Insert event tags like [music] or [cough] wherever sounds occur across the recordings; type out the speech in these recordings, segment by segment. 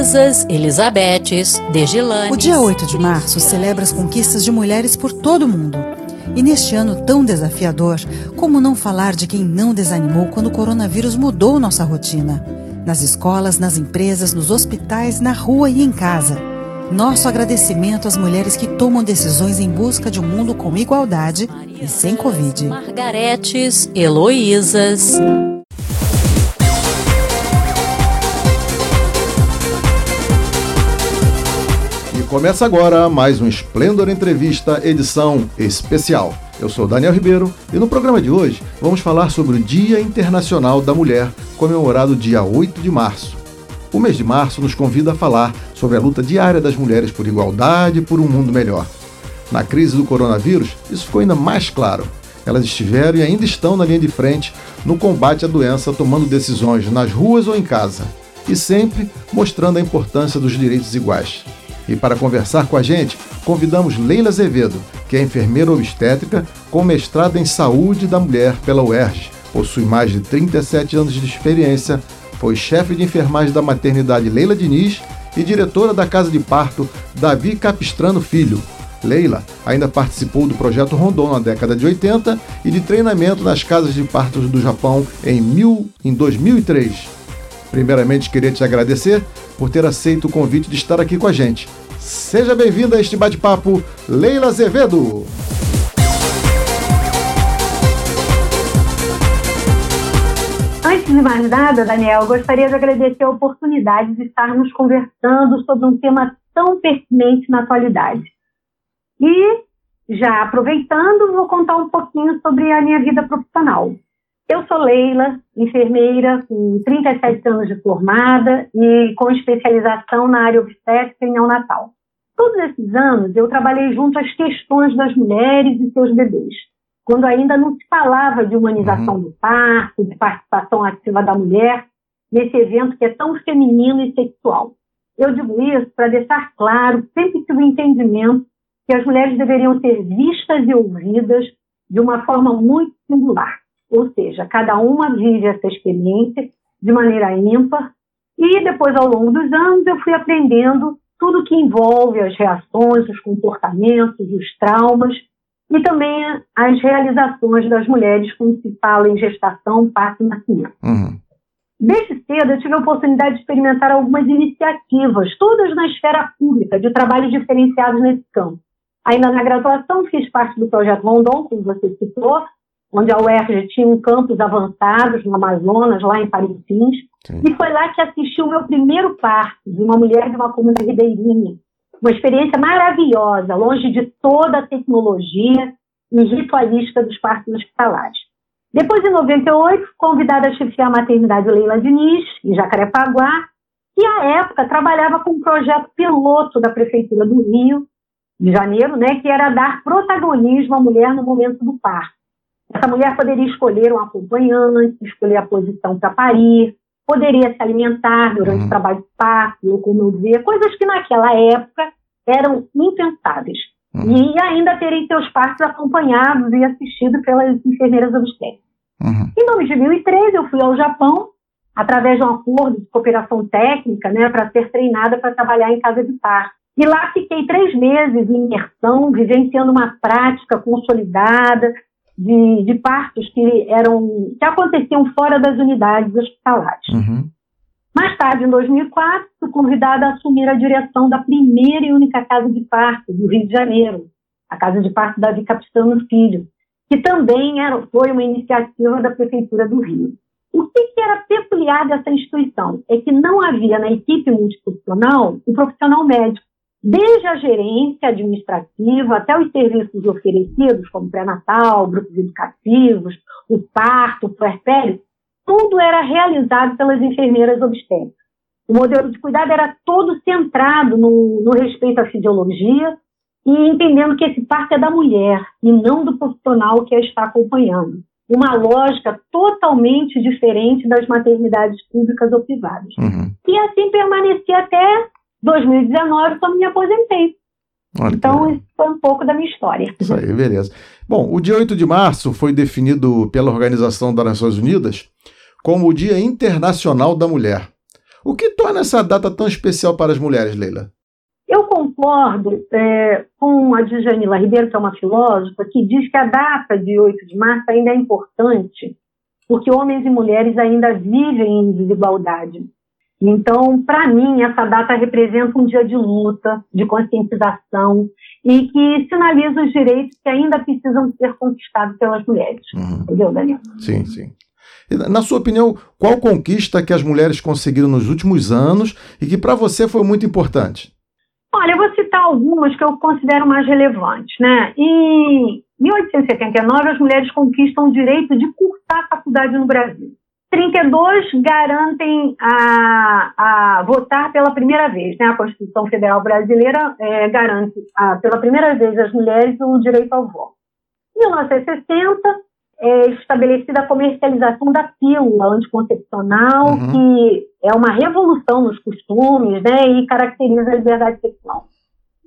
Luísas, Elisabetes, Degilane. O dia 8 de março celebra as conquistas de mulheres por todo o mundo. E neste ano tão desafiador, como não falar de quem não desanimou quando o coronavírus mudou nossa rotina? Nas escolas, nas empresas, nos hospitais, na rua e em casa. Nosso agradecimento às mulheres que tomam decisões em busca de um mundo com igualdade e sem Covid. Margaretes, Heloísas. Começa agora mais um Esplendor Entrevista, edição especial. Eu sou Daniel Ribeiro e no programa de hoje vamos falar sobre o Dia Internacional da Mulher, comemorado dia 8 de março. O mês de março nos convida a falar sobre a luta diária das mulheres por igualdade e por um mundo melhor. Na crise do coronavírus, isso ficou ainda mais claro. Elas estiveram e ainda estão na linha de frente no combate à doença, tomando decisões nas ruas ou em casa, e sempre mostrando a importância dos direitos iguais. E para conversar com a gente, convidamos Leila Azevedo, que é enfermeira obstétrica com mestrado em saúde da mulher pela UERJ. Possui mais de 37 anos de experiência, foi chefe de enfermagem da maternidade Leila Diniz e diretora da casa de parto Davi Capistrano Filho. Leila ainda participou do projeto Rondon na década de 80 e de treinamento nas casas de partos do Japão em, mil, em 2003. Primeiramente, queria te agradecer por ter aceito o convite de estar aqui com a gente. Seja bem-vinda a este bate-papo, Leila Azevedo. Antes de mais nada, Daniel, gostaria de agradecer a oportunidade de estarmos conversando sobre um tema tão pertinente na atualidade. E, já aproveitando, vou contar um pouquinho sobre a minha vida profissional. Eu sou Leila, enfermeira com 37 anos de formada e com especialização na área obstétrica e neonatal. Todos esses anos eu trabalhei junto às questões das mulheres e seus bebês, quando ainda não se falava de humanização uhum. do parto, de participação ativa da mulher nesse evento que é tão feminino e sexual. Eu digo isso para deixar claro, sempre tive o entendimento que as mulheres deveriam ser vistas e ouvidas de uma forma muito singular. Ou seja, cada uma vive essa experiência de maneira ímpar e depois, ao longo dos anos, eu fui aprendendo tudo que envolve as reações, os comportamentos, os traumas e também as realizações das mulheres quando se fala em gestação, parto e nascimento. Uhum. Desde cedo, eu tive a oportunidade de experimentar algumas iniciativas, todas na esfera pública, de trabalhos diferenciados nesse campo. Ainda na graduação, fiz parte do projeto Rondon, como você citou, onde a UERJ tinha um campus avançados no Amazonas, lá em Parintins, e foi lá que assisti o meu primeiro parto de uma mulher de uma comunidade ribeirinha. Uma experiência maravilhosa, longe de toda a tecnologia e ritualística dos partos hospitalares. Depois, em 98, convidada a chefiar a maternidade Leila Diniz, em Jacarepaguá, e à época trabalhava com um projeto piloto da Prefeitura do Rio, de Janeiro, né, que era dar protagonismo à mulher no momento do parto. Essa mulher poderia escolher um acompanhante, escolher a posição para parir, poderia se alimentar durante uhum. o trabalho de parto, locomover, coisas que naquela época eram impensáveis. Uhum. E ainda terem seus partos acompanhados e assistidos pelas enfermeiras obstétricas. Uhum. Em 2003, eu fui ao Japão, através de um acordo de cooperação técnica, né, para ser treinada para trabalhar em casa de parto. E lá fiquei três meses em imersão, vivenciando uma prática consolidada de, de partos que eram que aconteciam fora das unidades hospitalares. Uhum. Mais tarde, em 2004, fui convidada a assumir a direção da primeira e única casa de parto do Rio de Janeiro, a Casa de Parto Davi Capistano Filho, que também era, foi uma iniciativa da Prefeitura do Rio. O que, que, era peculiar dessa instituição? É que não havia na equipe multiprofissional um profissional médico desde a gerência administrativa até os serviços oferecidos, como pré-natal, grupos educativos, o parto, o puerpério, tudo era realizado pelas enfermeiras obstétricas. O modelo de cuidado era todo centrado no, no respeito à fisiologia e entendendo que esse parto é da mulher e não do profissional que a está acompanhando. Uma lógica totalmente diferente das maternidades públicas ou privadas. Uhum. E assim permaneci até 2019, quando me aposentei. Olha que Então, legal. isso foi um pouco da minha história. Isso aí, beleza. Bom, o dia 8 de março foi definido pela Organização das Nações Unidas como o Dia Internacional da Mulher. O que torna essa data tão especial para as mulheres, Leila? Eu concordo é, com a Djanila Ribeiro, que é uma filósofa, que diz que a data de 8 de março ainda é importante, porque homens e mulheres ainda vivem em desigualdade. Então, para mim, essa data representa um dia de luta, de conscientização e que sinaliza os direitos que ainda precisam ser conquistados pelas mulheres. Uhum. Entendeu, Daniel? Sim, sim. Na sua opinião, qual conquista que as mulheres conseguiram nos últimos anos e que para você foi muito importante? Olha, eu vou citar algumas que eu considero mais relevantes. Né? Em 1879, as mulheres conquistam o direito de cursar a faculdade no Brasil. 32 garantem a, a votar pela primeira vez. Né? A Constituição Federal Brasileira eh, garante a, pela primeira vez às mulheres o direito ao voto. Em 1960, é estabelecida a comercialização da pílula anticoncepcional, Uhum. que é uma revolução nos costumes né, e caracteriza a liberdade sexual.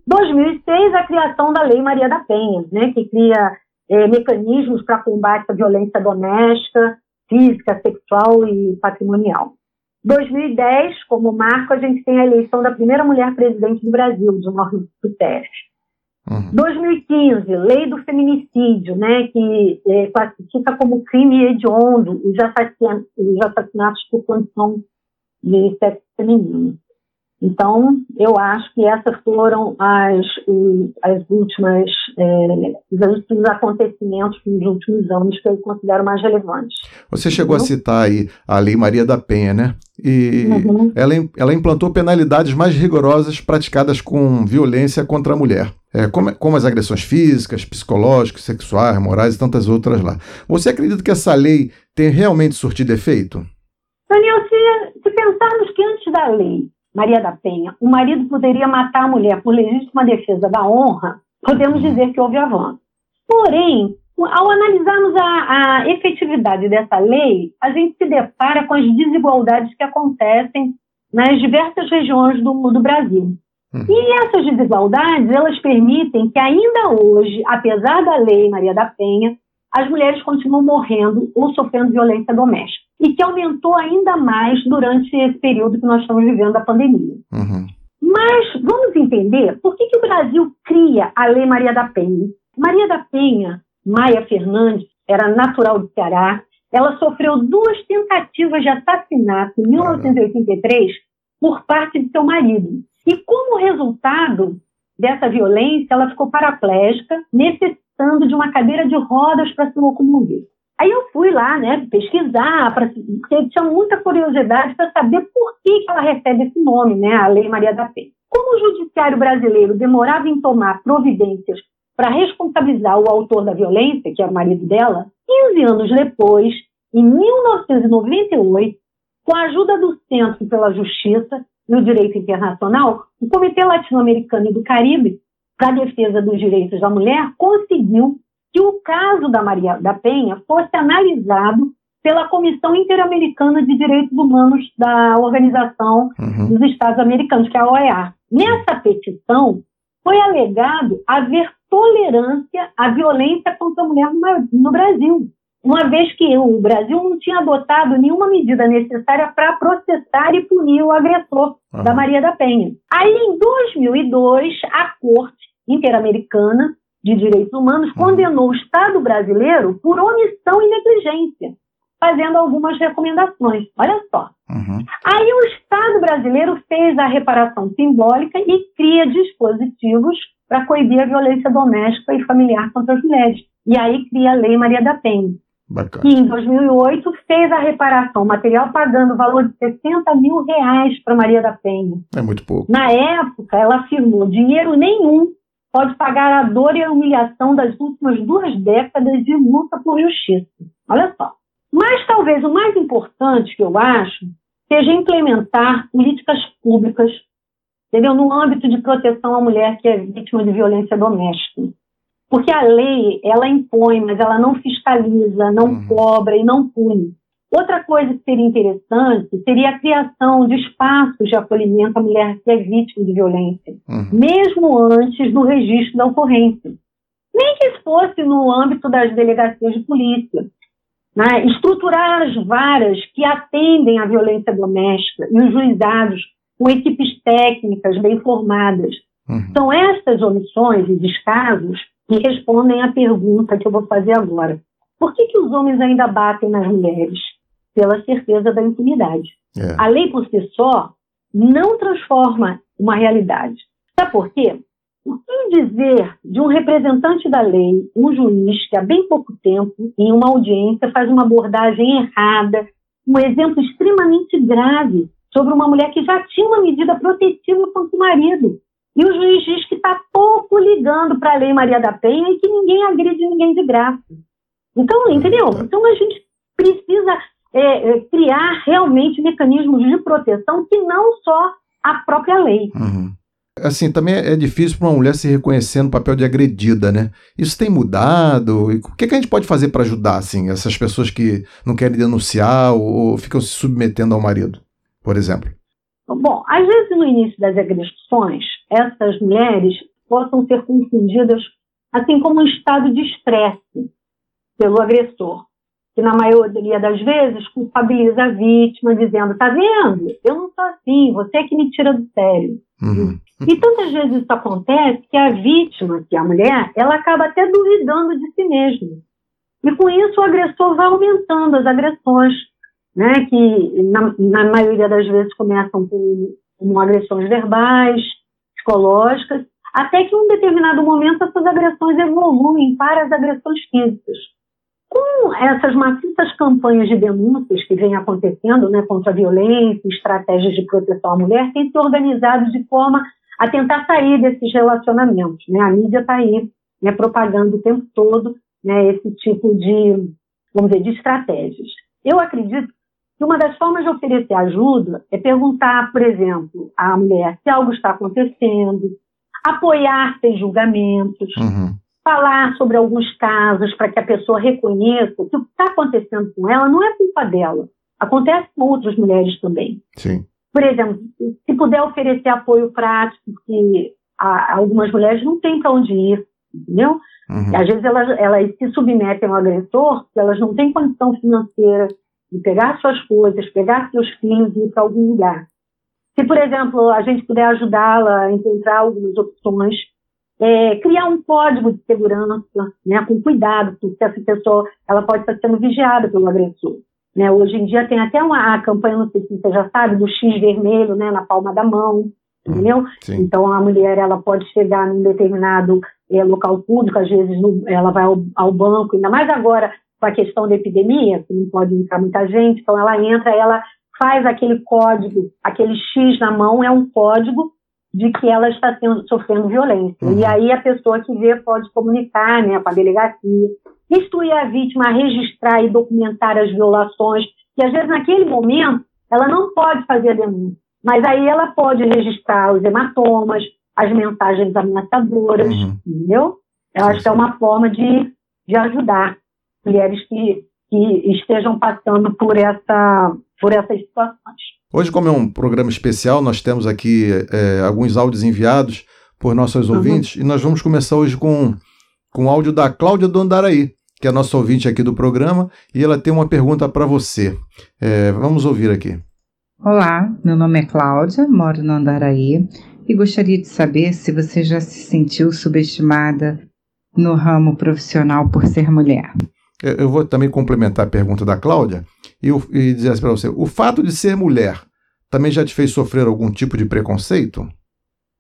2006, a criação da Lei Maria da Penha, né, que cria eh, mecanismos para combate à violência doméstica, física, sexual e patrimonial. 2010, como marco, a gente tem a eleição da primeira mulher presidente do Brasil, Dilma Rousseff. Uhum. 2015, lei do feminicídio, né, que eh, classifica como crime hediondo os assassinatos, os assassinatos por condição de sexo feminino. Então, eu acho que essas foram as, as últimas, eh, os últimos acontecimentos nos últimos anos que eu considero mais relevantes. Você chegou a Uhum. citar aí a Lei Maria da Penha, né? E Uhum. ela, ela implantou penalidades mais rigorosas praticadas com violência contra a mulher, é, como, como as agressões físicas, psicológicas, sexuais, morais e tantas outras lá. Você acredita que essa lei tem realmente surtido efeito? Daniel, se, se pensarmos que antes da lei Maria da Penha, o marido poderia matar a mulher por legítima defesa da honra, podemos dizer que houve avanço. Porém, ao analisarmos a, a efetividade dessa lei, a gente se depara com as desigualdades que acontecem nas diversas regiões do, do Brasil. Uhum. E essas desigualdades, elas permitem que ainda hoje, apesar da lei Maria da Penha, as mulheres continuam morrendo ou sofrendo violência doméstica. E que aumentou ainda mais durante esse período que nós estamos vivendo da pandemia. Uhum. Mas vamos entender por que, que o Brasil cria a Lei Maria da Penha. Maria da Penha, Maia Fernandes, era natural do Ceará. Ela sofreu duas tentativas de assassinato em 1983 por parte de seu marido. E como resultado dessa violência, ela ficou paraplégica, necessitando de uma cadeira de rodas para se locomover. Aí eu fui lá, né, pesquisar, pra, porque tinha muita curiosidade para saber por que, que ela recebe esse nome, né, a Lei Maria da Penha. Como o judiciário brasileiro demorava em tomar providências para responsabilizar o autor da violência, que era o marido dela, 15 anos depois, em 1998, com a ajuda do Centro pela Justiça e o Direito Internacional, o Comitê Latino-Americano e do Caribe para a Defesa dos Direitos da Mulher conseguiu que o caso da Maria da Penha fosse analisado pela Comissão Interamericana de Direitos Humanos da Organização Uhum. dos Estados Americanos, que é a OEA. Nessa petição, foi alegado haver tolerância à violência contra a mulher no- Brasil, uma vez que o Brasil não tinha adotado nenhuma medida necessária para processar e punir o agressor Aham. da Maria da Penha. Aí, em 2002, a Corte Interamericana de Direitos Humanos condenou o Estado brasileiro por omissão e negligência, fazendo algumas recomendações. Olha só. Uhum. Aí o Estado brasileiro fez a reparação simbólica e cria dispositivos para coibir a violência doméstica e familiar contra as mulheres. E aí cria a Lei Maria da Penha. Bacana. E em 2008 fez a reparação material pagando o valor de 60 mil reais para Maria da Penha. É muito pouco. Na época, ela afirmou: dinheiro nenhum pode pagar a dor e a humilhação das últimas duas décadas de luta por justiça. Olha só. Mas talvez o mais importante que eu acho seja implementar políticas públicas, entendeu? no âmbito de proteção à mulher que é vítima de violência doméstica. Porque a lei, ela impõe, mas ela não fiscaliza, não uhum. cobra e não pune. Outra coisa que seria interessante seria a criação de espaços de acolhimento à mulher que é vítima de violência, uhum. mesmo antes do registro da ocorrência. Nem que fosse no âmbito das delegacias de polícia. Né? Estruturar as varas que atendem à violência doméstica e os juizados com equipes técnicas bem formadas. Uhum. São estas omissões e descasos que respondem à pergunta que eu vou fazer agora. Por que, que os homens ainda batem nas mulheres? Pela certeza da impunidade. É. A lei por si só não transforma uma realidade. Sabe por quê? O que dizer de um representante da lei, um juiz que há bem pouco tempo, em uma audiência, faz uma abordagem errada, um exemplo extremamente grave sobre uma mulher que já tinha uma medida protetiva contra o marido. E o juiz diz que está pouco ligando para a Lei Maria da Penha e que ninguém agride ninguém de graça. Então, entendeu? Então a gente precisa é, é, criar realmente mecanismos de proteção que não só a própria lei. Uhum. Assim, também é difícil para uma mulher se reconhecer no papel de agredida, né? Isso tem mudado? E o que, que a gente pode fazer para ajudar, assim, essas pessoas que não querem denunciar ou, ou ficam se submetendo ao marido, por exemplo? Bom, às vezes no início das agressões, essas mulheres possam ser confundidas assim como um estado de estresse pelo agressor, que na maioria das vezes culpabiliza a vítima, dizendo: tá vendo? Eu não sou assim, você é que me tira do sério. Uhum. E tantas vezes isso acontece que a vítima, que é a mulher, ela acaba até duvidando de si mesma. E com isso o agressor vai aumentando as agressões né, que na, na maioria das vezes começam com, com agressões verbais, psicológicas, até que em um determinado momento essas agressões evoluem para as agressões físicas. Com essas maciças campanhas de denúncias que vêm acontecendo né, contra a violência, estratégias de proteção à mulher, têm se organizado de forma a tentar sair desses relacionamentos. Né? A mídia está aí né, propagando o tempo todo né, esse tipo de, vamos dizer, de estratégias. Eu acredito que uma das formas de oferecer ajuda é perguntar, por exemplo, à mulher se algo está acontecendo, apoiar sem julgamentos, uhum. Falar sobre alguns casos para que a pessoa reconheça que o que está acontecendo com ela não é culpa dela. Acontece com outras mulheres também. Sim. Por exemplo, se puder oferecer apoio prático, porque algumas mulheres não têm para onde ir, entendeu? Uhum. Às vezes elas, elas se submetem ao agressor, porque elas não têm condição financeira de pegar suas coisas, pegar seus filhos e ir para algum lugar. Se, por exemplo, a gente puder ajudá-la a encontrar algumas opções, é, criar um código de segurança, né, com cuidado, porque essa pessoa ela pode estar sendo vigiada pelo agressor. Né? Hoje em dia tem até uma campanha, não sei se você já sabe, do X vermelho né, na palma da mão, entendeu? Sim. Então a mulher ela pode chegar num determinado é, local público, às vezes no, ela vai ao, ao, banco, ainda mais agora com a questão da epidemia, que não pode entrar muita gente, então ela entra, ela faz aquele código, aquele X na mão é um código de que ela está sendo, sofrendo violência. Uhum. E aí a pessoa que vê pode comunicar né, com a delegacia, instruir a vítima a registrar e documentar as violações, que às vezes naquele momento ela não pode fazer a denúncia, mas aí ela pode registrar os hematomas, as mensagens ameaçadoras, uhum. entendeu? Eu acho que é uma forma de, de ajudar mulheres que, que estejam passando por, essa, por essas situações. Hoje, como é um programa especial, nós temos aqui é, alguns áudios enviados por nossos uhum. ouvintes e nós vamos começar hoje com, com o áudio da Cláudia do Andaraí, que é nossa ouvinte aqui do programa, e ela tem uma pergunta para você. É, vamos ouvir aqui. Olá, meu nome é Cláudia, moro no Andaraí e gostaria de saber se você já se sentiu subestimada no ramo profissional por ser mulher. Eu vou também complementar a pergunta da Cláudia e, e dizer assim para você: o fato de ser mulher também já te fez sofrer algum tipo de preconceito?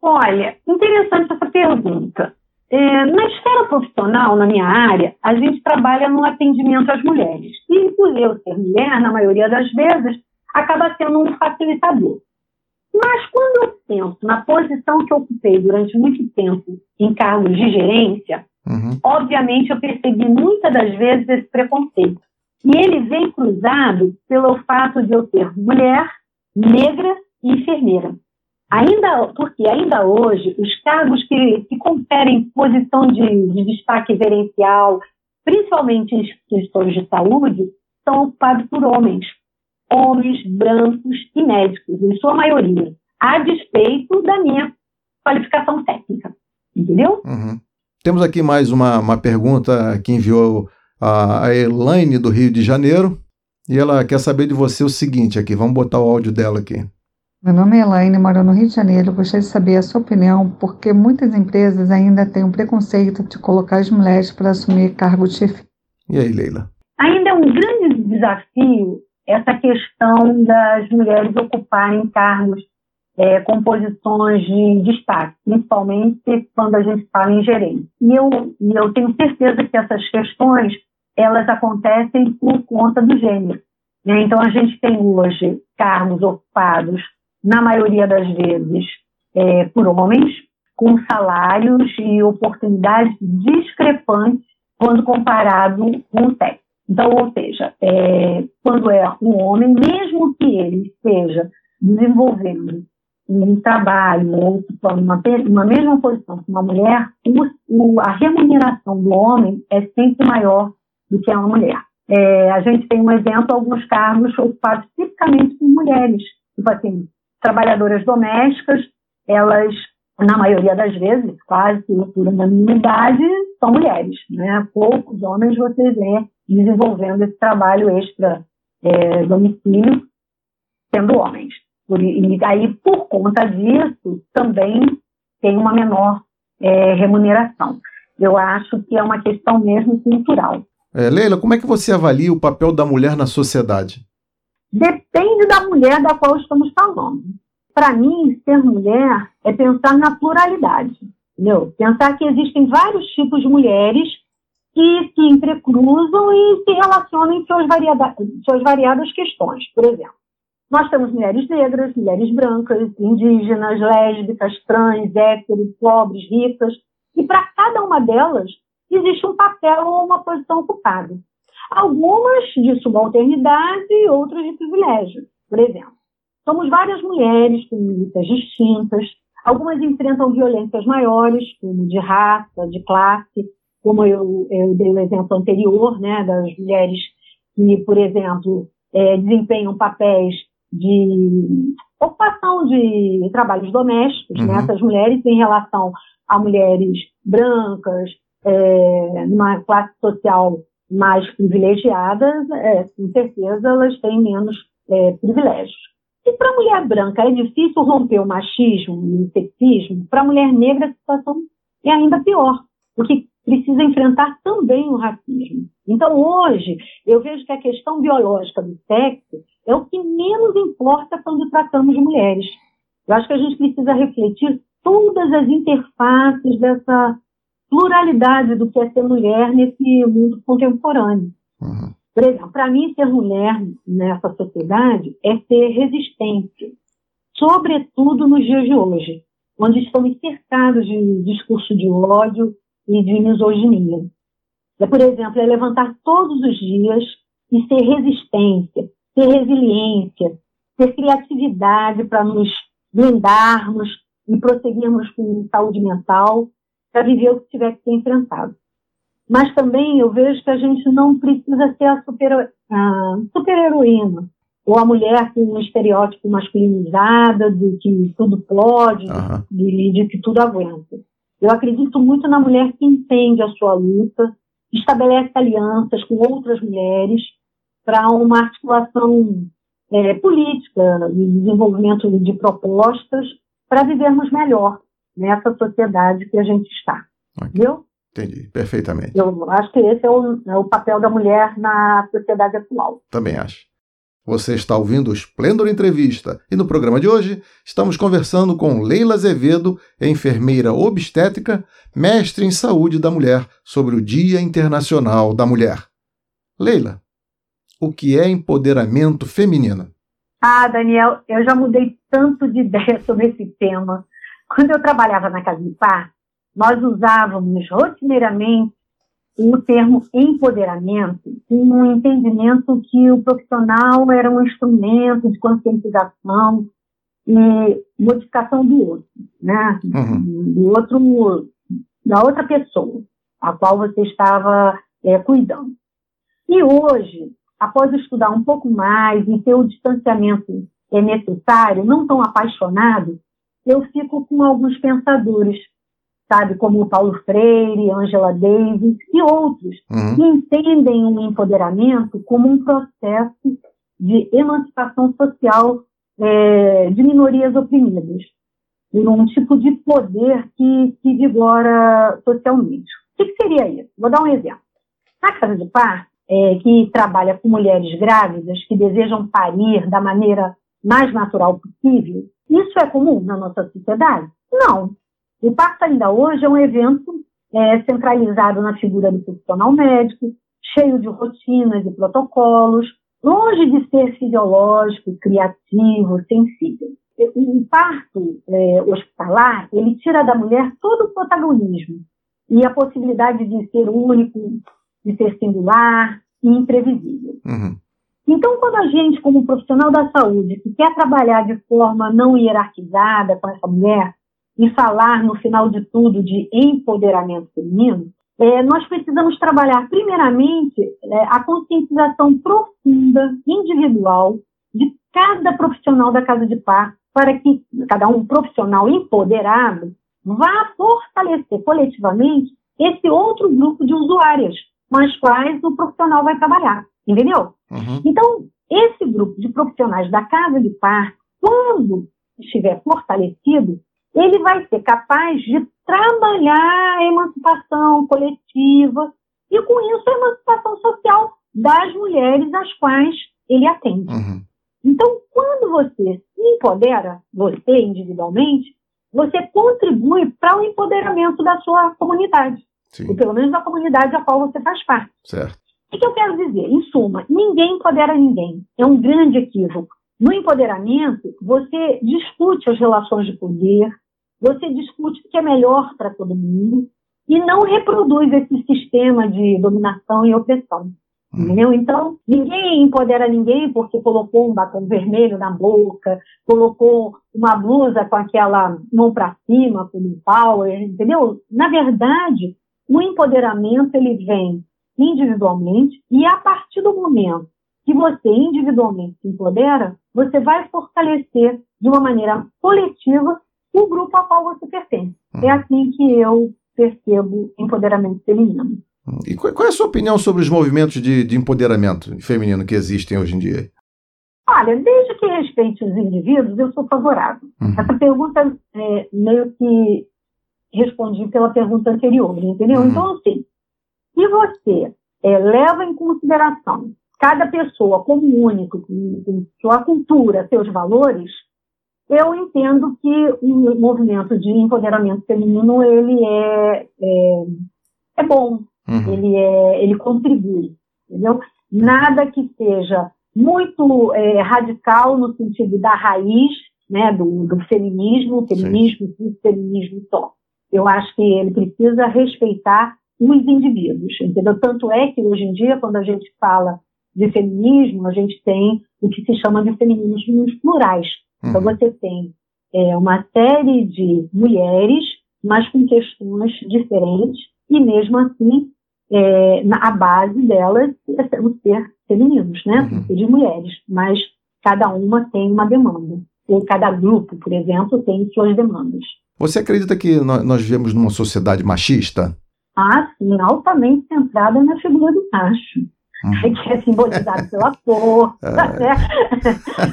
Olha, interessante essa pergunta. É, na esfera profissional, na minha área, a gente trabalha no atendimento às mulheres. E por eu ser mulher, na maioria das vezes, acaba sendo um facilitador. Mas quando eu penso na posição que ocupei durante muito tempo em cargos de gerência, Uhum. Obviamente, eu percebi muitas das vezes esse preconceito. E ele vem cruzado pelo fato de eu ser mulher negra e enfermeira. Ainda, porque ainda hoje, os cargos que, que conferem posição de, de destaque gerencial, principalmente em instituições de saúde, são ocupados por homens, homens brancos e médicos, em sua maioria, a despeito da minha qualificação técnica. Entendeu? Uhum. Temos aqui mais uma, uma pergunta que enviou a, a Elaine do Rio de Janeiro. E ela quer saber de você o seguinte aqui. Vamos botar o áudio dela aqui. Meu nome é Elaine, moro no Rio de Janeiro. Gostaria de saber a sua opinião, porque muitas empresas ainda têm um preconceito de colocar as mulheres para assumir cargo de chefe. E aí, Leila? Ainda é um grande desafio essa questão das mulheres ocuparem cargos é, composições de destaque, principalmente quando a gente fala em gerência. E eu, e eu tenho certeza que essas questões elas acontecem por conta do gênero. Né? Então, a gente tem hoje cargos ocupados, na maioria das vezes, é, por homens, com salários e oportunidades discrepantes quando comparado com o sexo. Então, ou seja, é, quando é um homem, mesmo que ele esteja desenvolvendo um trabalho ou ocupando uma, uma mesma posição que uma mulher, o, a remuneração do homem é sempre maior do que a uma mulher. É, a gente tem um exemplo, alguns cargos ocupados tipicamente por mulheres, tipo assim, trabalhadoras domésticas, elas, na maioria das vezes, quase por unanimidade, são mulheres, né? Poucos homens você vê desenvolvendo esse trabalho extra é, domicílio sendo homens. Por, e aí, por conta disso, também tem uma menor é, remuneração. Eu acho que é uma questão mesmo cultural. É, Leila, como é que você avalia o papel da mulher na sociedade? Depende da mulher da qual estamos falando. Para mim, ser mulher é pensar na pluralidade. Entendeu? Pensar que existem vários tipos de mulheres que se entrecruzam e se relacionam em suas, variada, suas variadas questões. Por exemplo, nós temos mulheres negras, mulheres brancas, indígenas, lésbicas, trans, héteros, pobres, ricas, e para cada uma delas existe um papel ou uma posição ocupada. Algumas de subalternidade e outras de privilégio. Por exemplo, somos várias mulheres com lutas distintas, algumas enfrentam violências maiores, como de raça, de classe, como eu, eu dei o exemplo anterior, né, das mulheres que, por exemplo, é, desempenham papéis de ocupação de trabalhos domésticos, né? uhum. né? essas mulheres em relação a mulheres brancas, é, numa classe social mais privilegiada, é, com certeza elas têm menos é, privilégios. E para a mulher branca é difícil romper o machismo e o sexismo, para a mulher negra a situação é ainda pior, porque precisa enfrentar também o racismo. Então, hoje, eu vejo que a questão biológica do sexo é o que menos importa quando tratamos de mulheres. Eu acho que a gente precisa refletir todas as interfaces dessa pluralidade do que é ser mulher nesse mundo contemporâneo. Uhum. Por exemplo, para mim, ser mulher nessa sociedade é ser resistente, sobretudo nos dias de hoje, onde estamos cercados de discurso de ódio e de misoginia. É, por exemplo, é levantar todos os dias e ser resistência, ter resiliência, ter criatividade para nos blindarmos e prosseguirmos com saúde mental para viver o que tiver que ser enfrentado. Mas também eu vejo que a gente não precisa ser a super, a super heroína ou a mulher com um estereótipo masculinizada de que tudo pode, uhum. de, de que tudo aguenta. Eu acredito muito na mulher que entende a sua luta, estabelece alianças com outras mulheres para uma articulação é, política e desenvolvimento de propostas para vivermos melhor nessa sociedade que a gente está. Okay. Entendeu? Entendi, perfeitamente. Eu acho que esse é o, é o papel da mulher na sociedade atual. Também acho. Você está ouvindo o Esplendor Entrevista e no programa de hoje estamos conversando com Leila Azevedo, enfermeira obstétrica, mestre em saúde da mulher, sobre o Dia Internacional da Mulher. Leila, o que é empoderamento feminino? Ah, Daniel, eu já mudei tanto de [laughs] ideia sobre esse tema. Quando eu trabalhava na Casa de Par, nós usávamos rotineiramente o termo empoderamento com um entendimento que o profissional era um instrumento de conscientização e modificação do outro, né? Uhum. Do outro, da outra pessoa, a qual você estava é, cuidando. E hoje, após estudar um pouco mais e ter o distanciamento é necessário, não tão apaixonado, eu fico com alguns pensadores sabe, como o Paulo Freire, Angela Davis e outros, uhum. que entendem o empoderamento como um processo de emancipação social é, de minorias oprimidas, por um tipo de poder que, que vigora socialmente. O que, que seria isso? Vou dar um exemplo. Na Casa de Par, é, que trabalha com mulheres grávidas que desejam parir da maneira mais natural possível, isso é comum na nossa sociedade? Não. O parto ainda hoje é um evento é, centralizado na figura do profissional médico, cheio de rotinas e protocolos, longe de ser fisiológico, criativo, sensível. O parto é, hospitalar, ele tira da mulher todo o protagonismo e a possibilidade de ser único, de ser singular e imprevisível. Uhum. Então, quando a gente, como profissional da saúde, que quer trabalhar de forma não hierarquizada com essa mulher, e falar, no final de tudo, de empoderamento feminino, é, nós precisamos trabalhar, primeiramente, é, a conscientização profunda, individual, de cada profissional da casa de par, para que cada um profissional empoderado vá fortalecer coletivamente esse outro grupo de usuárias com as quais o profissional vai trabalhar. Entendeu? Uhum. Então, esse grupo de profissionais da casa de par, quando estiver fortalecido, ele vai ser capaz de trabalhar a emancipação coletiva e, com isso, a emancipação social das mulheres às quais ele atende. Uhum. Então, quando você se empodera, você individualmente, você contribui para o empoderamento da sua comunidade, Sim. ou pelo menos da comunidade a qual você faz parte. Certo. O que eu quero dizer? Em suma, ninguém empodera ninguém. É um grande equívoco. No empoderamento, você discute as relações de poder, você discute o que é melhor para todo mundo e não reproduz esse sistema de dominação e opressão. Hum. Entendeu? Então, ninguém empodera ninguém porque colocou um batom vermelho na boca, colocou uma blusa com aquela mão para cima, com um power, entendeu? Na verdade, o empoderamento ele vem individualmente e a partir do momento que você individualmente se empodera, você vai fortalecer de uma maneira coletiva o grupo ao qual você pertence. É uhum. assim que eu percebo empoderamento feminino. E qual é a sua opinião sobre os movimentos de, de empoderamento feminino que existem hoje em dia? Olha, desde que respeite os indivíduos, eu sou favorável. Uhum. Essa pergunta é, meio que respondi pela pergunta anterior, entendeu? Uhum. Então, assim, se você é, leva em consideração cada pessoa como único, com, com sua cultura, seus valores, eu entendo que o movimento de empoderamento feminino ele é, é, é bom, uhum. ele, é, ele contribui, entendeu? Nada que seja muito é, radical no sentido da raiz né, do, do feminismo, feminismo e feminismo só. Eu acho que ele precisa respeitar os indivíduos, entendeu? Tanto é que hoje em dia, quando a gente fala de feminismo, a gente tem o que se chama de feminismos plurais, então, uhum. você tem é, uma série de mulheres, mas com questões diferentes, e mesmo assim, é, na, a base delas é o ser femininos, né? Uhum. Ser de mulheres, mas cada uma tem uma demanda. Ou cada grupo, por exemplo, tem suas demandas. Você acredita que nós vivemos numa sociedade machista? Ah, sim, altamente centrada na figura do macho. Uhum. que é simbolizado pela força, né?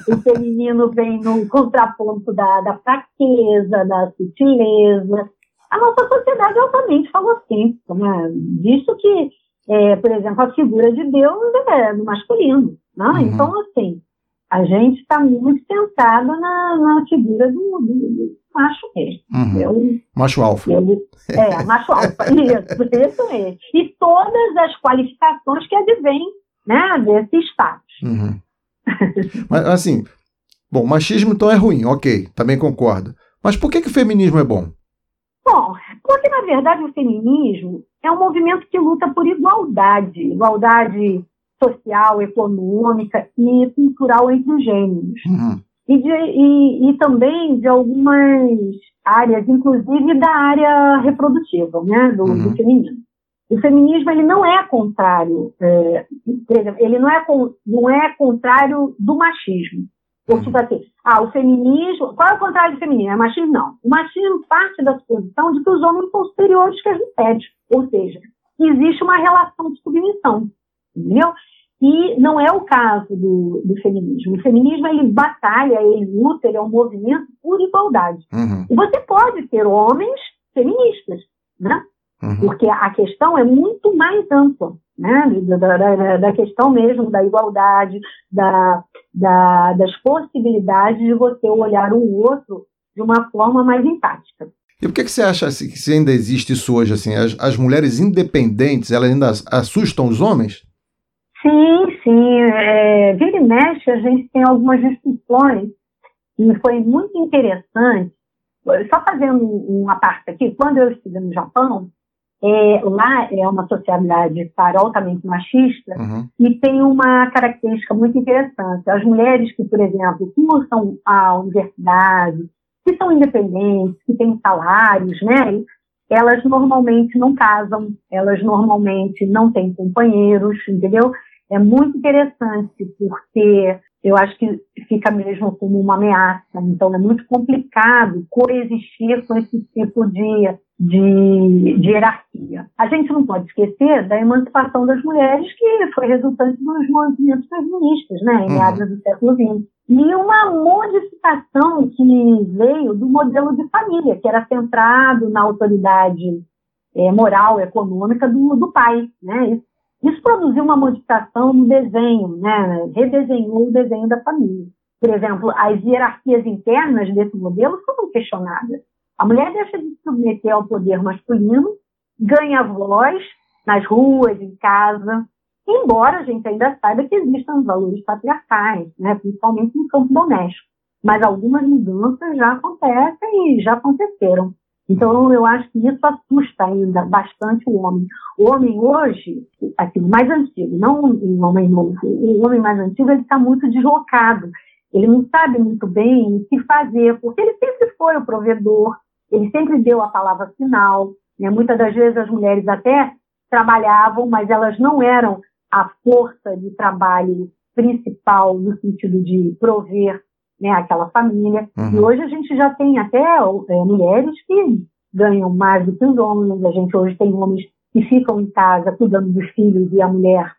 o feminino vem no contraponto da, da fraqueza, da sutileza. A nossa sociedade altamente falocêntrica, né? Visto que, é, por exemplo, a figura de Deus é no masculino, né? Uhum. Então, assim, a gente está muito centrado na, na figura do, do, do macho mesmo. Uhum. Eu, macho alfa. Eu, é, [laughs] macho alfa, isso, isso mesmo. E todas as qualificações que advêm né, desse status. Uhum. Mas, assim, bom, machismo então é ruim, ok, também concordo. Mas por que, que o feminismo é bom? Bom, porque na verdade o feminismo é um movimento que luta por igualdade, igualdade social, econômica e cultural entre os gêneros. Uhum. E, de, e, e, também de algumas áreas, inclusive da área reprodutiva, né, do, uhum. do feminino. O feminismo ele não é contrário, é, ele não é, não é contrário do machismo. Uhum. tipo assim, ah, o feminismo, qual é o contrário do feminismo? É machismo? Não. O machismo parte da suposição de que os homens são superiores que as mulheres. Ou seja, existe uma relação de submissão. Entendeu? E não é o caso do, do, feminismo. O feminismo, ele batalha, ele luta, ele é um movimento por igualdade. Uhum. E você pode ter homens feministas, né? Uhum. Porque a questão é muito mais ampla, né? Da, da, da questão mesmo da igualdade, da, da, das possibilidades de você olhar o outro de uma forma mais empática. E por que, que você acha assim, que ainda existe isso hoje? Assim, as, as mulheres independentes, elas ainda assustam os homens? Sim, sim. É, vira e mexe, a gente tem algumas discussões e foi muito interessante. Só fazendo uma parte aqui, quando eu estive no Japão, é, lá é uma sociedade altamente machista uhum. e tem uma característica muito interessante. As mulheres que, por exemplo, cursam a universidade, que são independentes, que têm salários, né? Elas normalmente não casam, elas normalmente não têm companheiros, entendeu? É muito interessante, porque eu acho que fica mesmo como uma ameaça. Então, é muito complicado coexistir com esse tipo de, de, de, hierarquia. A gente não pode esquecer da emancipação das mulheres, que foi resultante dos movimentos feministas, né, em uhum. meados do século XX. E uma modificação que veio do modelo de família, que era centrado na autoridade é, moral, econômica do, do pai. Né? Isso isso produziu uma modificação no desenho, né? redesenhou o desenho da família. Por exemplo, as hierarquias internas desse modelo foram questionadas. A mulher deixa de se submeter ao poder masculino, ganha voz nas ruas, em casa, embora a gente ainda saiba que existam valores patriarcais, né? principalmente no campo doméstico. Mas algumas mudanças já acontecem e já aconteceram. Então, eu acho que isso assusta ainda bastante o homem. O homem hoje, assim, mais antigo, não um homem novo, o homem mais antigo, ele está muito deslocado. Ele não sabe muito bem o que fazer, porque ele sempre foi o provedor, ele sempre deu a palavra final. Né? Muitas das vezes as mulheres até trabalhavam, mas elas não eram a força de trabalho principal no sentido de prover né, aquela família. Uhum. E hoje a gente já tem até é, mulheres que ganham mais do que os homens, a gente hoje tem homens que ficam em casa cuidando dos filhos e a mulher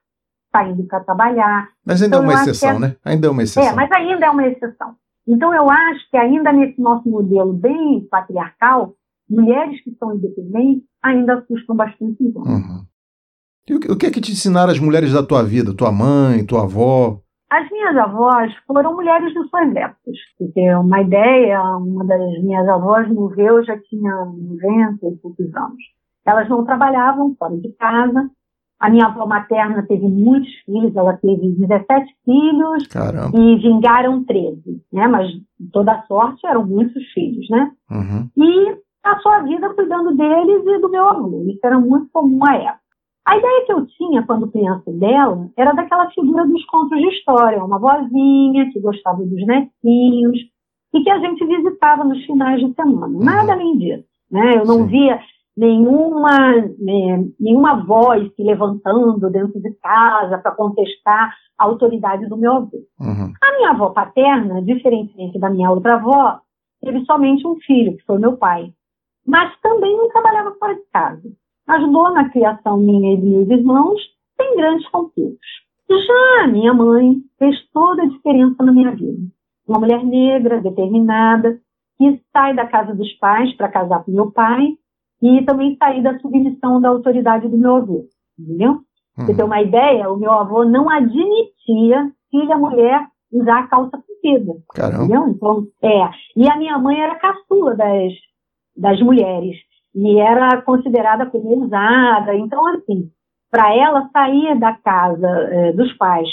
saindo para trabalhar. Mas ainda é então, é uma exceção, é... né? Ainda é uma exceção. É, mas ainda é uma exceção. Então eu acho que ainda nesse nosso modelo bem patriarcal, mulheres que são independentes ainda assustam bastante os homens. Uhum. E o que é que te ensinaram as mulheres da tua vida? Tua mãe, tua avó? As minhas avós foram mulheres de suas épocas. Pra ter uma ideia, uma das minhas avós morreu, já tinha 90 e poucos anos. Elas não trabalhavam fora de casa. A minha avó materna teve muitos filhos, ela teve 17 filhos Caramba. e vingaram 13, né? Mas toda sorte eram muitos filhos, né? Uhum. E passou a vida cuidando deles e do meu avô. Isso era muito comum à época. A ideia que eu tinha quando criança dela era daquela figura dos contos de história, uma vozinha que gostava dos netinhos e que a gente visitava nos finais de semana. Uhum. Nada além disso. Né? Eu não Sim. via nenhuma, né, nenhuma voz se levantando dentro de casa para contestar a autoridade do meu avô. Uhum. A minha avó paterna, diferentemente da minha outra avó, teve somente um filho, que foi meu pai. Mas também não trabalhava fora de casa ajudou na criação minha e de meus irmãos sem grandes conflitos. Já a minha mãe fez toda a diferença na minha vida. Uma mulher negra, determinada, que sai da casa dos pais para casar com meu pai e também sair da submissão da autoridade do meu avô. Entendeu? Uhum. Você tem uma ideia, o meu avô não admitia filha mulher usar a calça comprida. Caramba. Entendeu? Então, é. E a minha mãe era caçula das, das mulheres e era considerada como ousada. Então, assim, para ela sair da casa é, dos pais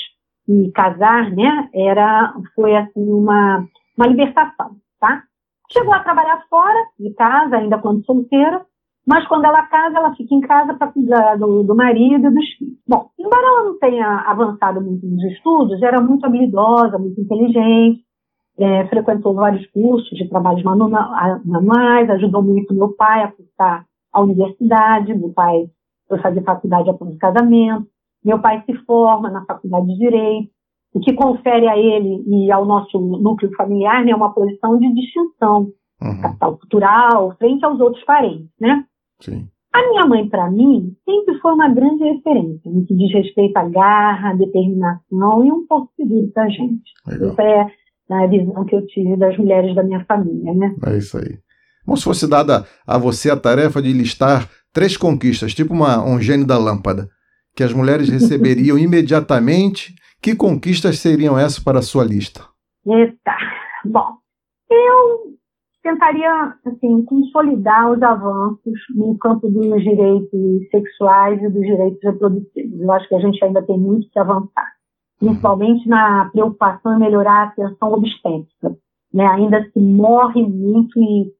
e casar, né, era, foi assim uma, uma libertação, tá? Chegou a trabalhar fora de casa, ainda quando solteira, Mas quando ela casa, ela fica em casa para cuidar do, do, marido e dos filhos. Bom, embora ela não tenha avançado muito nos estudos, era muito habilidosa, muito inteligente, é, frequentou vários cursos de trabalhos manuais, ajudou muito meu pai a cursar a universidade, meu pai foi fazer faculdade após o casamento, meu pai se forma na faculdade de Direito, o que confere a ele e ao nosso núcleo familiar né, uma posição de distinção, uhum. capital cultural, frente aos outros parentes, né? Sim. A minha mãe, para mim, sempre foi uma grande referência no que diz respeito à garra, determinação e um pouco seguro para a gente. Legal. Isso é a visão que eu tive das mulheres da minha família, né? É isso aí. Como se fosse dada a você a tarefa de listar três conquistas, tipo uma, um gênio da lâmpada, que as mulheres receberiam [laughs] imediatamente, que conquistas seriam essas para a sua lista? Eita, bom, eu tentaria assim, consolidar os avanços no campo dos direitos sexuais e dos direitos reprodutivos. Eu acho que a gente ainda tem muito que avançar, principalmente na preocupação em melhorar a atenção obstétrica. Né? Ainda se morre muito e,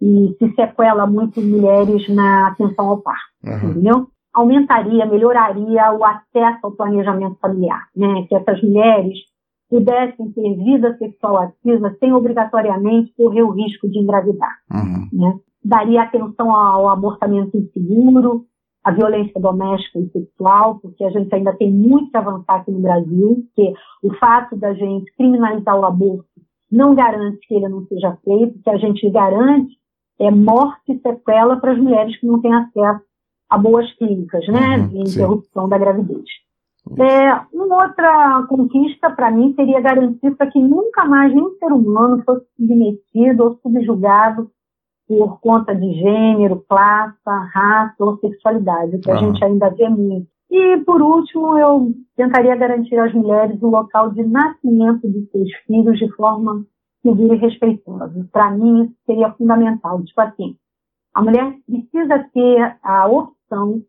e se sequela muito mulheres na atenção ao parto, uhum. entendeu? Aumentaria, melhoraria o acesso ao planejamento familiar, né? Que essas mulheres pudessem ter vida sexual ativa sem obrigatoriamente correr o risco de engravidar. Uhum. Né? Daria atenção ao abortamento inseguro, à violência doméstica e sexual, porque a gente ainda tem muito que avançar aqui no Brasil, porque o fato da gente criminalizar o aborto não garante que ele não seja feito, que a gente garante é morte e sequela para as mulheres que não têm acesso a boas clínicas, né, uhum, de interrupção sim. da gravidez. É, uma outra conquista para mim seria garantir para que nunca mais nenhum ser humano fosse submetido ou subjugado por conta de gênero, classe, raça ou sexualidade, que a gente ainda vê muito. E, por último, eu tentaria garantir às mulheres o local de nascimento de seus filhos de forma segura e respeitosa. Para mim, isso seria fundamental. Tipo assim, a mulher precisa ter a opção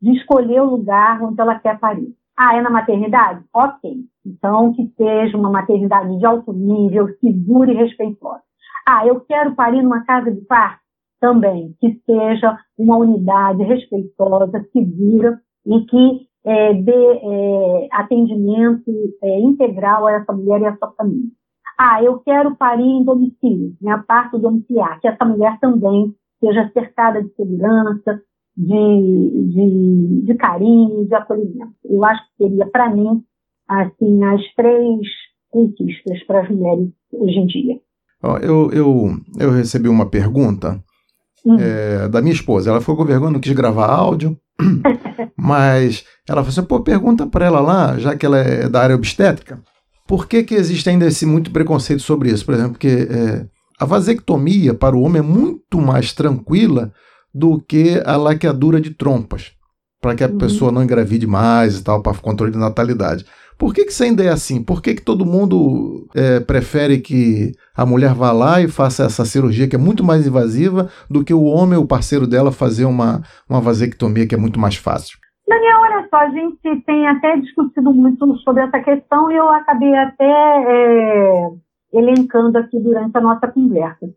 de escolher o lugar onde ela quer parir. Ah, é na maternidade? Ok. Então, que seja uma maternidade de alto nível, segura e respeitosa. Ah, eu quero parir numa casa de parto? Também. Que seja uma unidade respeitosa, segura e que é, dê é, atendimento é, integral a essa mulher e a sua família. Ah, eu quero parir em domicílio, né, parto domiciliar, que essa mulher também seja cercada de segurança, de, de, de carinho, de acolhimento. Eu acho que seria, para mim, assim, as três conquistas para as mulheres hoje em dia. Eu, eu, eu recebi uma pergunta hum. é, da minha esposa. Ela ficou com vergonha, não quis gravar áudio, [laughs] mas ela falou assim: pô, pergunta para ela lá, já que ela é da área obstétrica, por que, que existe ainda esse muito preconceito sobre isso? Por exemplo, porque é, a vasectomia para o homem é muito mais tranquila do que a laqueadura de trompas, para que a uhum. pessoa não engravide mais e tal, para controle de natalidade. Por que, que ainda é assim? Por que, que todo mundo é, prefere que a mulher vá lá e faça essa cirurgia que é muito mais invasiva do que o homem, o parceiro dela, fazer uma, uma vasectomia que é muito mais fácil? Daniel, olha só, a gente tem até discutido muito sobre essa questão e eu acabei até é, elencando aqui durante a nossa conversa.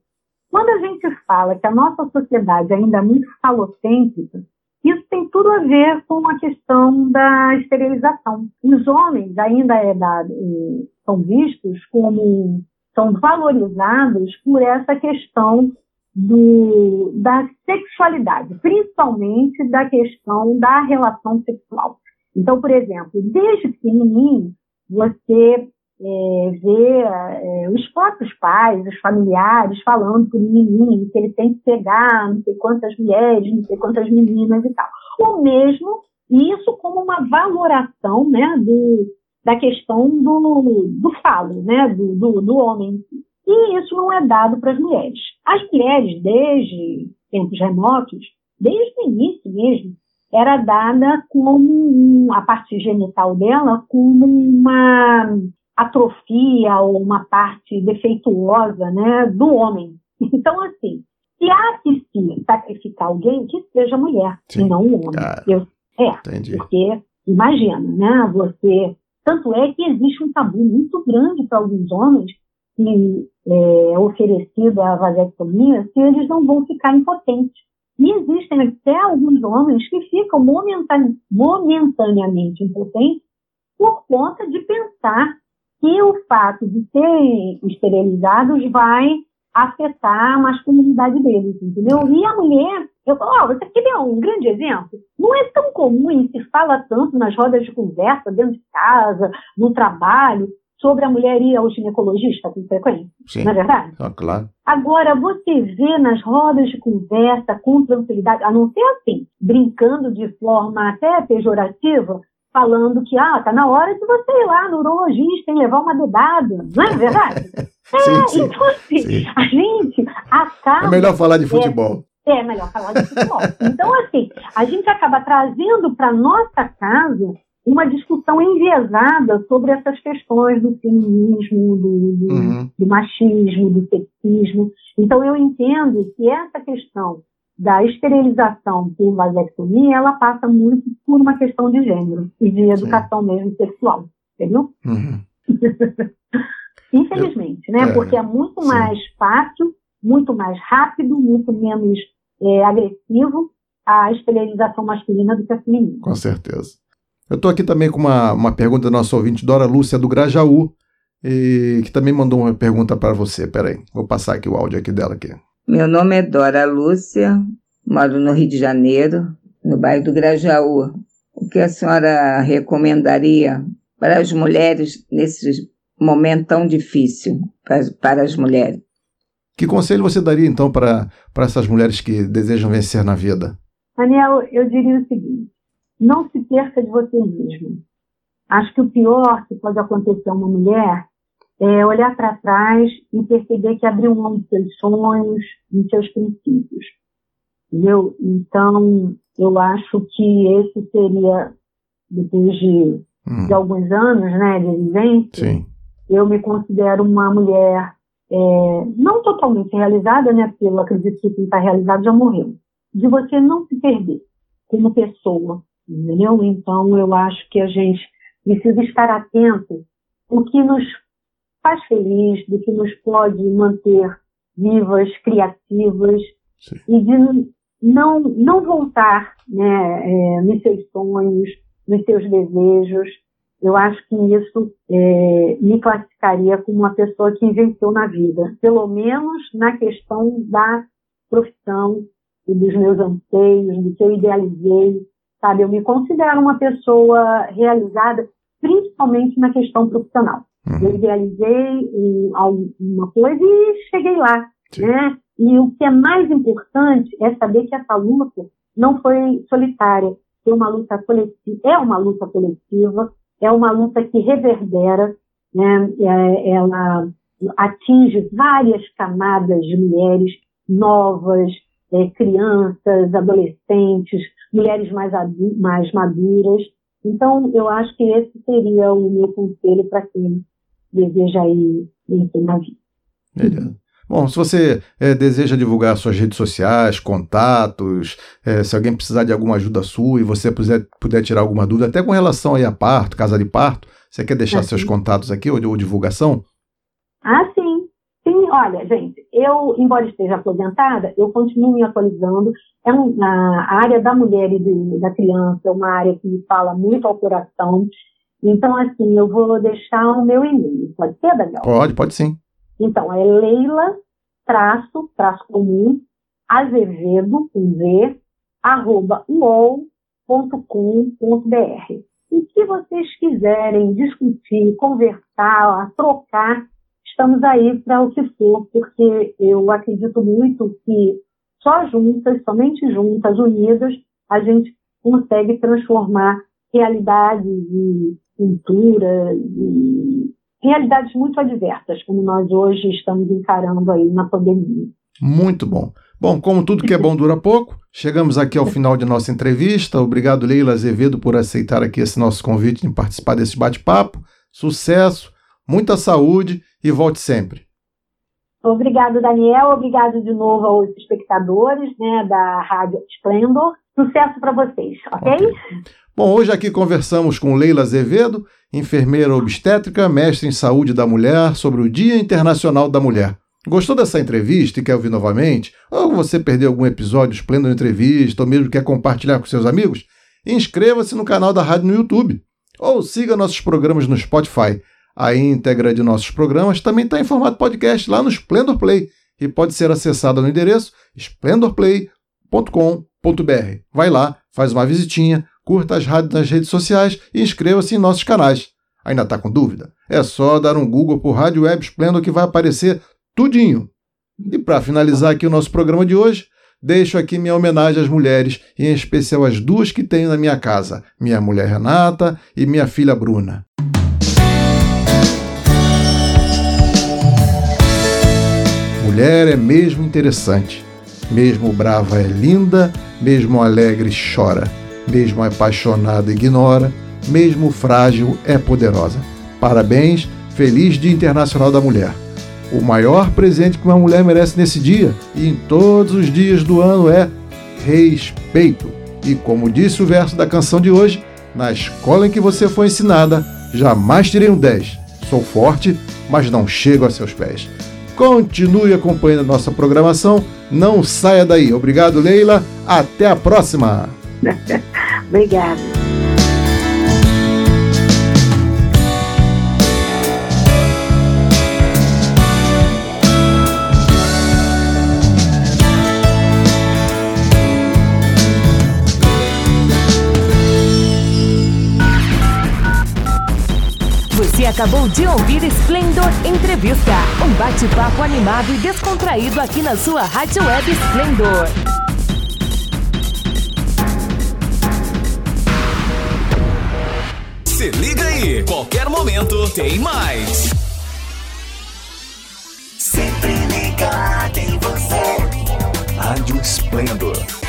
Quando a gente fala que a nossa sociedade ainda é muito falocêntrica, isso tem tudo a ver com a questão da esterilização. Os homens ainda é dado, são vistos como são valorizados por essa questão do, da sexualidade, principalmente da questão da relação sexual. Então, por exemplo, desde pequenininho, você é, ver é, os próprios pais, os familiares falando para o menininho que ele tem que pegar não sei quantas mulheres, não sei quantas meninas e tal. Ou mesmo isso como uma valoração né, do, da questão do, do falo, né, do, do, do homem. E isso não é dado para as mulheres. As mulheres, desde tempos remotos, desde o início mesmo, era dada como a parte genital dela como uma atrofia ou uma parte defeituosa né, do homem. Então, assim, se há que se sacrificar alguém, que seja mulher, Sim. e não o homem. Ah, Eu, é, entendi. porque, imagina, né, você... Tanto é que existe um tabu muito grande para alguns homens que é oferecido a vasectomia se eles não vão ficar impotentes. E existem até alguns homens que ficam momentane, momentaneamente impotentes por conta de pensar que o fato de serem esterilizados vai afetar a masculinidade deles, entendeu? E a mulher, eu falo, oh, você quer ver um grande exemplo? Não é tão comum e se fala tanto nas rodas de conversa, dentro de casa, no trabalho, sobre a mulher ir ao ginecologista com frequência. Sim. Não é verdade? Ah, claro. Agora, você vê nas rodas de conversa com tranquilidade, a não ser assim, brincando de forma até pejorativa, falando que ah, tá na hora de você ir lá no urologista e levar uma dedada, não é verdade? [laughs] é, sim, sim, então assim, sim. a gente acaba... É melhor falar de futebol. É, é melhor falar de futebol. então assim, a gente acaba trazendo para nossa casa uma discussão enviesada sobre essas questões do feminismo, do, do, uhum. do machismo, do sexismo. Então eu entendo que essa questão da esterilização por vasectomia, ela passa muito por uma questão de gênero e de educação Sim. mesmo sexual, entendeu? Uhum. [laughs] Infelizmente, né? É, Porque é muito sim. mais fácil, muito mais rápido, muito menos é, agressivo a esterilização masculina do que a feminina. Com certeza. Eu estou aqui também com uma, uma pergunta da nossa ouvinte, Dora Lúcia, do Grajaú, e, que também mandou uma pergunta para você. Peraí, vou passar aqui o áudio aqui dela aqui. Meu nome é Dora Lúcia, moro no Rio de Janeiro, no bairro do Grajaú. O que a senhora recomendaria para as mulheres nesse momento tão difícil para, para as mulheres? Que conselho você daria então para, para essas mulheres que desejam vencer na vida? Daniel, eu diria o seguinte: não se perca de você mesmo. Acho que o pior que pode acontecer a uma mulher é olhar para trás e perceber que abriu mão dos seus sonhos, dos seus princípios. Entendeu? Então, eu acho que esse seria, depois de, hum. de alguns anos né, de vivência, Sim. eu me considero uma mulher é, não totalmente realizada, né, porque eu acredito que quem está realizado já morreu. De você não se perder como pessoa, entendeu? Então, eu acho que a gente precisa estar atento o que nos faz feliz, do que nos pode manter vivas, criativas Sim. e de não, não voltar né, é, nos seus sonhos, nos seus desejos. Eu acho que isso é, me classificaria como uma pessoa que venceu na vida, pelo menos na questão da profissão e dos meus anseios, do que eu idealizei, sabe? Eu me considero uma pessoa realizada, principalmente na questão profissional. Uhum. Eu idealizei uma coisa e cheguei lá, Sim. né? E o que é mais importante é saber que essa luta não foi solitária, foi uma luta coletiva, é uma luta coletiva, é uma luta que reverbera, né? É, ela atinge várias camadas de mulheres novas, é, crianças, adolescentes, mulheres mais, mais maduras. Então, eu acho que esse seria o meu conselho para quem deseja ir vencer na vida. Bom, se você é, deseja divulgar suas redes sociais, contatos, é, se alguém precisar de alguma ajuda sua e você puder, puder tirar alguma dúvida, até com relação aí a parto, casa de parto, você quer deixar seus contatos aqui ou, ou divulgação? Ah, sim. Sim, olha, gente, eu, embora esteja aposentada, eu continuo me atualizando. É uma, a área da mulher e de, da criança é uma área que me fala muito ao coração. Então, assim, eu vou deixar o meu e-mail. Pode ser, Daniel? Pode, pode sim. Então, é Leila, traço, traço comum, azevedo, com V, arroba uol.com.br. E se vocês quiserem discutir, conversar, trocar, estamos aí para o que for, porque eu acredito muito que só juntas, somente juntas, unidas, a gente consegue transformar realidades e cultura e realidades muito adversas, como nós hoje estamos encarando aí na pandemia. Muito bom. Bom, como tudo que é bom dura pouco, chegamos aqui ao final de nossa entrevista. Obrigado, Leila Azevedo, por aceitar aqui esse nosso convite de participar desse bate-papo. Sucesso, muita saúde e volte sempre. Obrigado, Daniel. Obrigado de novo aos espectadores né, da Rádio Splendor. Sucesso para vocês, ok? okay. Bom, hoje aqui conversamos com Leila Azevedo, enfermeira obstétrica, mestre em saúde da mulher, sobre o Dia Internacional da Mulher. Gostou dessa entrevista e quer ouvir novamente? Ou você perdeu algum episódio esplêndido entrevista, ou mesmo quer compartilhar com seus amigos? Inscreva-se no canal da rádio no YouTube. Ou siga nossos programas no Spotify. A íntegra de nossos programas também está em formato podcast lá no Splendor Play e pode ser acessada no endereço splendorplay.com.br. Vai lá, faz uma visitinha, curta as rádios nas redes sociais e inscreva-se em nossos canais. Ainda está com dúvida? É só dar um Google por Rádio Web Splendor que vai aparecer tudinho. E para finalizar aqui o nosso programa de hoje, deixo aqui minha homenagem às mulheres, e em especial às duas que tenho na minha casa, minha mulher Renata e minha filha Bruna. Mulher é mesmo interessante, mesmo brava é linda, mesmo alegre chora, mesmo apaixonada ignora, mesmo frágil é poderosa. Parabéns, feliz Dia Internacional da Mulher. O maior presente que uma mulher merece nesse dia e em todos os dias do ano é respeito. E como disse o verso da canção de hoje, na escola em que você foi ensinada, jamais tirei um 10. Sou forte, mas não chego a seus pés. Continue acompanhando a nossa programação, não saia daí. Obrigado, Leila. Até a próxima. [laughs] Obrigada. Você acabou de ouvir Splendor Entrevista, um bate-papo animado e descontraído aqui na sua rádio web Splendor. Aí, qualquer momento tem mais. Sempre ligado em você. Rádio Splendor